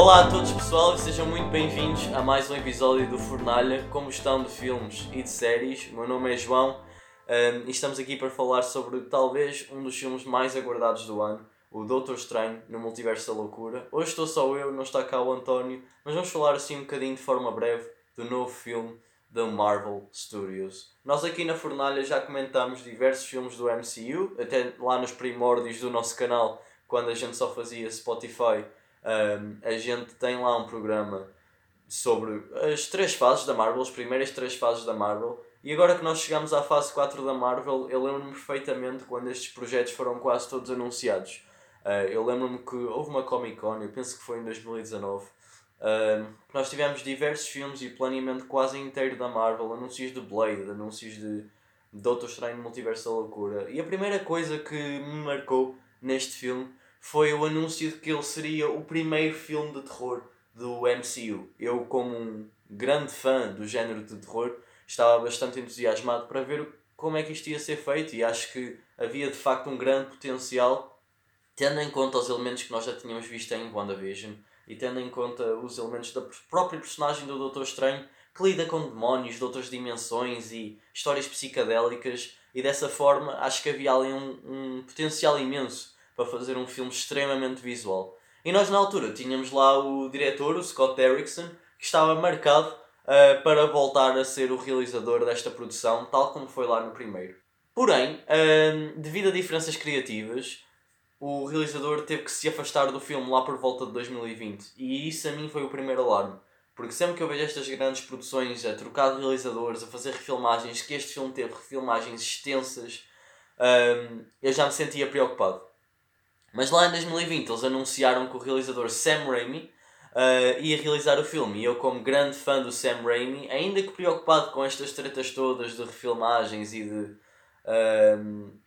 Olá a todos pessoal e sejam muito bem-vindos a mais um episódio do Fornalha, como estão de filmes e de séries. O meu nome é João um, e estamos aqui para falar sobre talvez um dos filmes mais aguardados do ano, o Doutor Estranho no Multiverso da Loucura. Hoje estou só eu, não está cá o António, mas vamos falar assim um bocadinho de forma breve do novo filme da Marvel Studios. Nós aqui na Fornalha já comentamos diversos filmes do MCU, até lá nos primórdios do nosso canal, quando a gente só fazia Spotify, um, a gente tem lá um programa sobre as três fases da Marvel, as primeiras três fases da Marvel. E agora que nós chegamos à fase 4 da Marvel, eu lembro-me perfeitamente quando estes projetos foram quase todos anunciados. Uh, eu lembro-me que houve uma Comic Con, eu penso que foi em 2019, Uh, nós tivemos diversos filmes e planeamento quase inteiro da Marvel, anúncios de Blade, anúncios de Doutor Estranho Multiverso da Loucura. E a primeira coisa que me marcou neste filme foi o anúncio de que ele seria o primeiro filme de terror do MCU. Eu, como um grande fã do género de terror, estava bastante entusiasmado para ver como é que isto ia ser feito e acho que havia de facto um grande potencial, tendo em conta os elementos que nós já tínhamos visto em WandaVision e tendo em conta os elementos da própria personagem do Doutor Estranho que lida com demónios de outras dimensões e histórias psicadélicas e dessa forma acho que havia ali um, um potencial imenso para fazer um filme extremamente visual. E nós na altura tínhamos lá o diretor, o Scott Derrickson, que estava marcado uh, para voltar a ser o realizador desta produção, tal como foi lá no primeiro. Porém, uh, devido a diferenças criativas, o realizador teve que se afastar do filme lá por volta de 2020. E isso a mim foi o primeiro alarme. Porque sempre que eu vejo estas grandes produções a trocar de realizadores, a fazer refilmagens, que este filme teve refilmagens extensas, um, eu já me sentia preocupado. Mas lá em 2020 eles anunciaram que o realizador Sam Raimi uh, ia realizar o filme. E eu, como grande fã do Sam Raimi, ainda que preocupado com estas tretas todas de refilmagens e de. Um,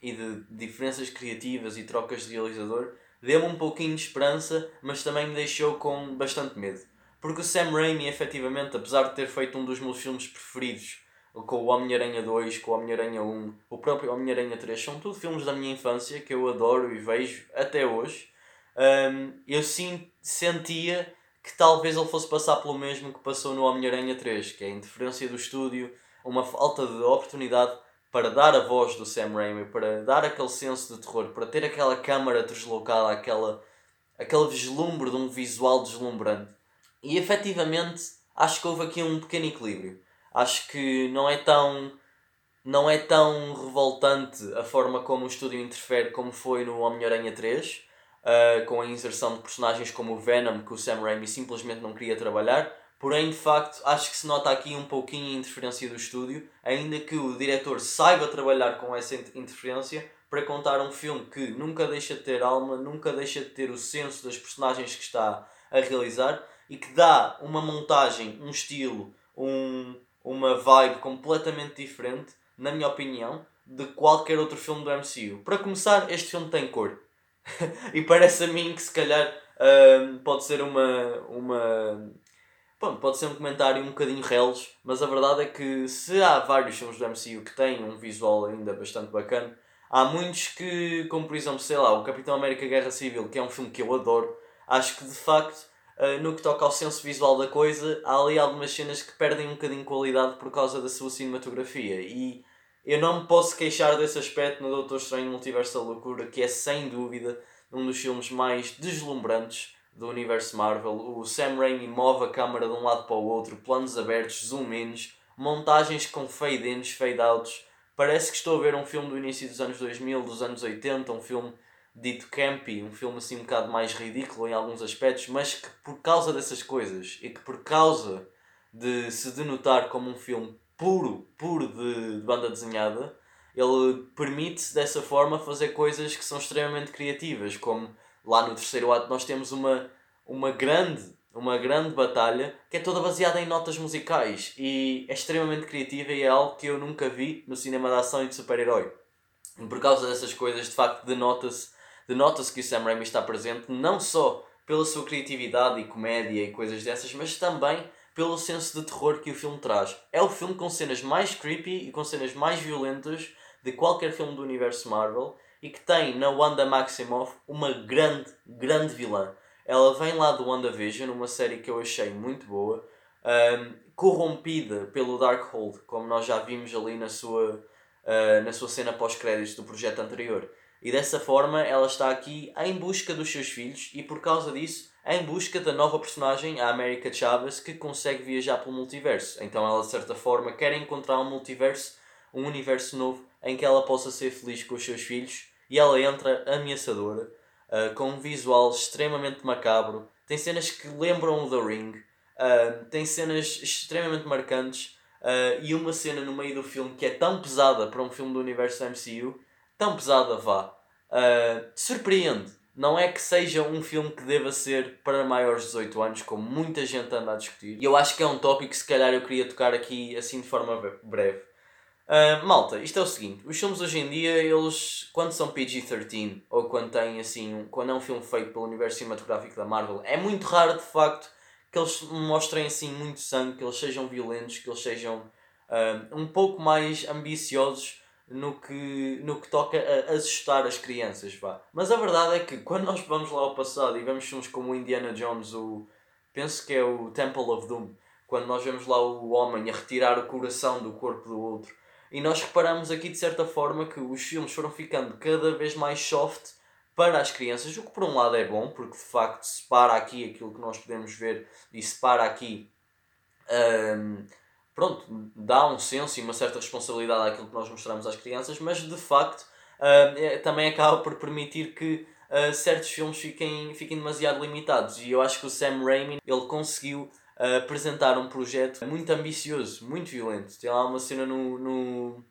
e de diferenças criativas e trocas de realizador, deu-me um pouquinho de esperança, mas também me deixou com bastante medo. Porque o Sam Raimi, efetivamente, apesar de ter feito um dos meus filmes preferidos, com o Homem-Aranha 2, com o Homem-Aranha 1, o próprio Homem-Aranha 3, são tudo filmes da minha infância que eu adoro e vejo até hoje. Um, eu sim sentia que talvez ele fosse passar pelo mesmo que passou no Homem-Aranha 3, que é a interferência do estúdio, uma falta de oportunidade para dar a voz do Sam Raimi, para dar aquele senso de terror, para ter aquela câmara deslocada, aquela, aquele vislumbre de um visual deslumbrante. E efetivamente acho que houve aqui um pequeno equilíbrio. Acho que não é tão não é tão revoltante a forma como o estúdio interfere como foi no Homem-Aranha 3, uh, ah, com a inserção de personagens como o Venom que o Sam Raimi simplesmente não queria trabalhar, Porém, de facto, acho que se nota aqui um pouquinho a interferência do estúdio, ainda que o diretor saiba trabalhar com essa interferência para contar um filme que nunca deixa de ter alma, nunca deixa de ter o senso das personagens que está a realizar e que dá uma montagem, um estilo, um, uma vibe completamente diferente, na minha opinião, de qualquer outro filme do MCU. Para começar, este filme tem cor. e parece a mim que se calhar uh, pode ser uma, uma Bom, pode ser um comentário um bocadinho reles, mas a verdade é que se há vários filmes do MCU que têm um visual ainda bastante bacana, há muitos que, como por exemplo, sei lá, o Capitão América Guerra Civil, que é um filme que eu adoro, acho que de facto, eh, no que toca ao senso visual da coisa, há ali algumas cenas que perdem um bocadinho de qualidade por causa da sua cinematografia. E eu não me posso queixar desse aspecto no Doutor Estranho Multiverso da Loucura, que é sem dúvida um dos filmes mais deslumbrantes do universo Marvel. O Sam Raimi move a câmera de um lado para o outro, planos abertos, zoom-ins, montagens com fade-ins, fade-outs. Parece que estou a ver um filme do início dos anos 2000, dos anos 80, um filme dito campy, um filme assim um bocado mais ridículo em alguns aspectos, mas que por causa dessas coisas e que por causa de se denotar como um filme puro, puro de, de banda desenhada, ele permite dessa forma fazer coisas que são extremamente criativas, como lá no terceiro ato nós temos uma, uma grande uma grande batalha que é toda baseada em notas musicais e é extremamente criativa e é algo que eu nunca vi no cinema de ação e de super-herói. Por causa dessas coisas, de facto, denota-se denota que o Sam Raimi está presente não só pela sua criatividade e comédia e coisas dessas, mas também pelo senso de terror que o filme traz. É o filme com cenas mais creepy e com cenas mais violentas de qualquer filme do universo Marvel e que tem na Wanda Maximoff uma grande, grande vilã. ela vem lá do WandaVision, uma série que eu achei muito boa, um, corrompida pelo Darkhold, como nós já vimos ali na sua, uh, na sua cena pós-créditos do projeto anterior. E dessa forma ela está aqui em busca dos seus filhos e por causa disso em busca da nova personagem, a América Chavez, que consegue viajar pelo multiverso. Então ela de certa forma quer encontrar um multiverso, um universo novo em que ela possa ser feliz com os seus filhos e ela entra ameaçadora, uh, com um visual extremamente macabro, tem cenas que lembram o The Ring, uh, tem cenas extremamente marcantes uh, e uma cena no meio do filme que é tão pesada para um filme do universo MCU, tão pesada vá, surpreende. Não é que seja um filme que deva ser para maiores de 18 anos, como muita gente anda a discutir. E eu acho que é um tópico que se calhar eu queria tocar aqui assim de forma breve. Uh, malta, isto é o seguinte, os filmes hoje em dia, eles, quando são PG-13, ou quando têm assim, quando é um filme feito pelo universo cinematográfico da Marvel, é muito raro de facto que eles mostrem assim muito sangue, que eles sejam violentos, que eles sejam uh, um pouco mais ambiciosos no que, no que toca a assustar as crianças, vá. Mas a verdade é que quando nós vamos lá ao passado e vemos filmes como o Indiana Jones, o, penso que é o Temple of Doom, quando nós vemos lá o homem a retirar o coração do corpo do outro, e nós reparamos aqui de certa forma que os filmes foram ficando cada vez mais soft para as crianças, o que por um lado é bom, porque de facto separa aqui aquilo que nós podemos ver e separa aqui. Um, pronto, dá um senso e uma certa responsabilidade àquilo que nós mostramos às crianças, mas de facto uh, também acaba por permitir que uh, certos filmes fiquem, fiquem demasiado limitados. E eu acho que o Sam Raimi ele conseguiu a apresentar um projeto muito ambicioso, muito violento. Tem lá uma cena no, no,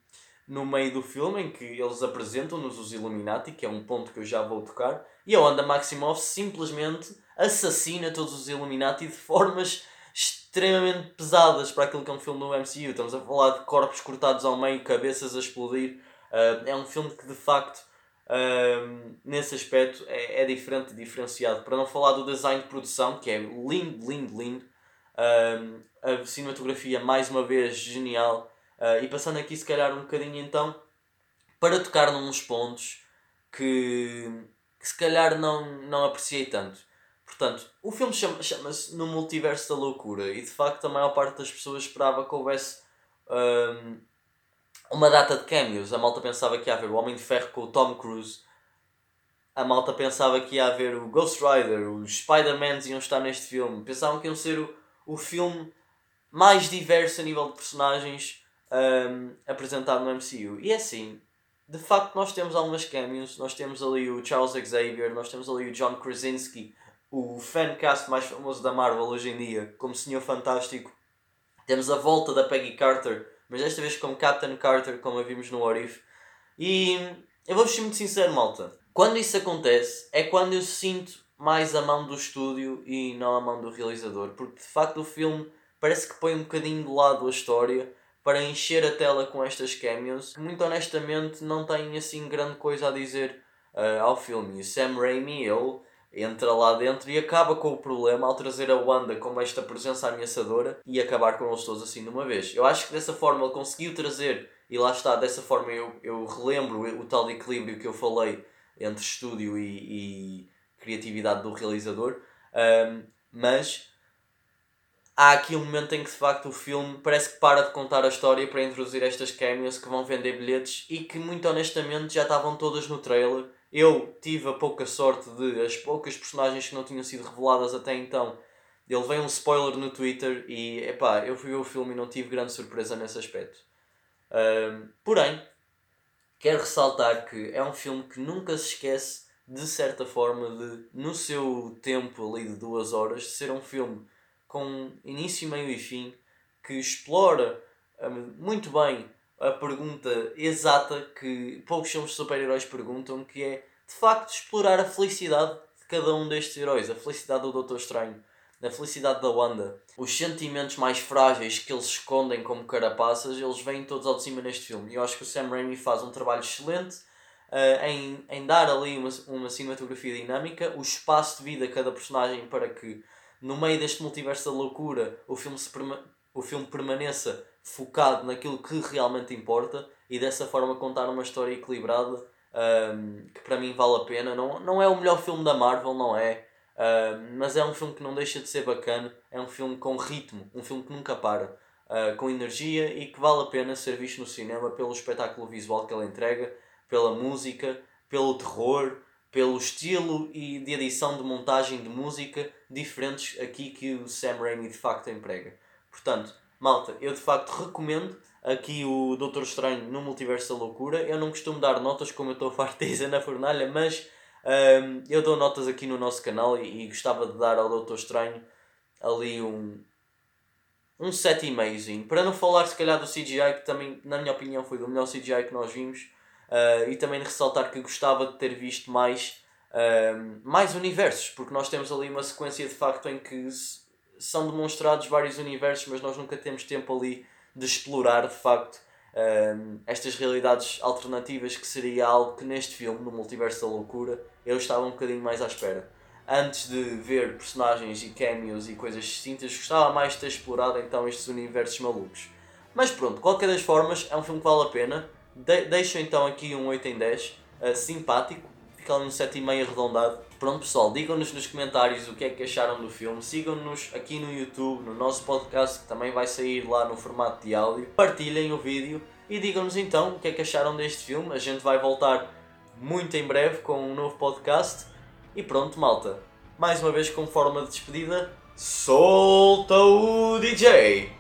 no meio do filme em que eles apresentam-nos os Illuminati, que é um ponto que eu já vou tocar, e a Wanda Maximoff simplesmente assassina todos os Illuminati de formas extremamente pesadas para aquilo que é um filme do MCU. Estamos a falar de corpos cortados ao meio, cabeças a explodir. Uh, é um filme que de facto, uh, nesse aspecto, é, é diferente, diferenciado. Para não falar do design de produção, que é lindo, lindo, lindo. Um, a cinematografia, mais uma vez, genial. Uh, e passando aqui, se calhar, um bocadinho então, para tocar nos pontos que, que se calhar não, não apreciei tanto. Portanto, o filme chama-se chama No Multiverso da Loucura e de facto a maior parte das pessoas esperava que houvesse um, uma data de cameos. A malta pensava que ia haver o Homem de Ferro com o Tom Cruise. A malta pensava que ia haver o Ghost Rider, os Spider-Mans iam estar neste filme. Pensavam que iam ser o, o filme mais diverso a nível de personagens um, apresentado no MCU. E é assim, de facto nós temos algumas cameos, nós temos ali o Charles Xavier, nós temos ali o John Krasinski, o fancast mais famoso da Marvel hoje em dia, como Senhor Fantástico. Temos a volta da Peggy Carter, mas desta vez como Captain Carter, como a vimos no Orif. E eu vou ser muito sincero, malta. Quando isso acontece, é quando eu sinto mais a mão do estúdio e não a mão do realizador, porque de facto o filme parece que põe um bocadinho de lado a história para encher a tela com estas cameos. Muito honestamente, não tem assim grande coisa a dizer uh, ao filme. E Sam Raimi, ele entra lá dentro e acaba com o problema ao trazer a Wanda como esta presença ameaçadora e acabar com eles todos assim de uma vez. Eu acho que dessa forma ele conseguiu trazer, e lá está, dessa forma eu, eu relembro o tal equilíbrio que eu falei entre estúdio e, e criatividade do realizador, um, mas há aqui um momento em que de facto o filme parece que para de contar a história para introduzir estas cameos que vão vender bilhetes e que muito honestamente já estavam todas no trailer. Eu tive a pouca sorte de as poucas personagens que não tinham sido reveladas até então. Ele veio um spoiler no Twitter e epá, eu fui ver o filme e não tive grande surpresa nesse aspecto. Um, porém, quero ressaltar que é um filme que nunca se esquece de certa forma, de, no seu tempo ali de duas horas, ser um filme com início, meio e fim, que explora um, muito bem a pergunta exata que poucos filmes de super-heróis perguntam, que é, de facto, explorar a felicidade de cada um destes heróis, a felicidade do Doutor Estranho, a felicidade da Wanda. Os sentimentos mais frágeis que eles escondem como carapaças, eles vêm todos ao de cima neste filme. E eu acho que o Sam Raimi faz um trabalho excelente uh, em, em dar ali uma, uma cinematografia dinâmica, o espaço de vida a cada personagem para que no meio deste multiverso da loucura o filme, se o filme permaneça focado naquilo que realmente importa e dessa forma contar uma história equilibrada um, que para mim vale a pena. Não, não é o melhor filme da Marvel, não é. Uh, mas é um filme que não deixa de ser bacana, é um filme com ritmo, um filme que nunca para, uh, com energia e que vale a pena ser visto no cinema pelo espetáculo visual que ele entrega, pela música, pelo terror, pelo estilo e de edição de montagem de música diferentes aqui que o Sam Raimi de facto emprega. Portanto, malta, eu de facto recomendo aqui o Doutor Estranho no Multiverso da Loucura. Eu não costumo dar notas como eu estou farto dizer na fornalha, mas um, eu dou notas aqui no nosso canal e, e gostava de dar ao Doutor Estranho ali um, um 7,5. Para não falar se calhar do CGI, que também, na minha opinião, foi o melhor CGI que nós vimos. Uh, e também de ressaltar que gostava de ter visto mais, uh, mais universos, porque nós temos ali uma sequência de facto em que são demonstrados vários universos, mas nós nunca temos tempo ali de explorar de facto uh, estas realidades alternativas, que seria algo que neste filme, no Multiverso da Loucura, eu estava um bocadinho mais à espera. Antes de ver personagens e cameos e coisas distintas, gostava mais de ter explorado então estes universos malucos. Mas pronto, qualquer das formas, é um filme que vale a pena de deixo então aqui um 8 em 10, uh, eh, simpático, fica ali um 7,5 arredondado. Pronto pessoal, digam-nos nos comentários o que é que acharam do filme, sigam-nos aqui no YouTube, no nosso podcast que também vai sair lá no formato de áudio, partilhem o vídeo e digam-nos então o que é que acharam deste filme. A gente vai voltar muito em breve com um novo podcast. E pronto, malta. Mais uma vez, como forma de despedida, solta o DJ!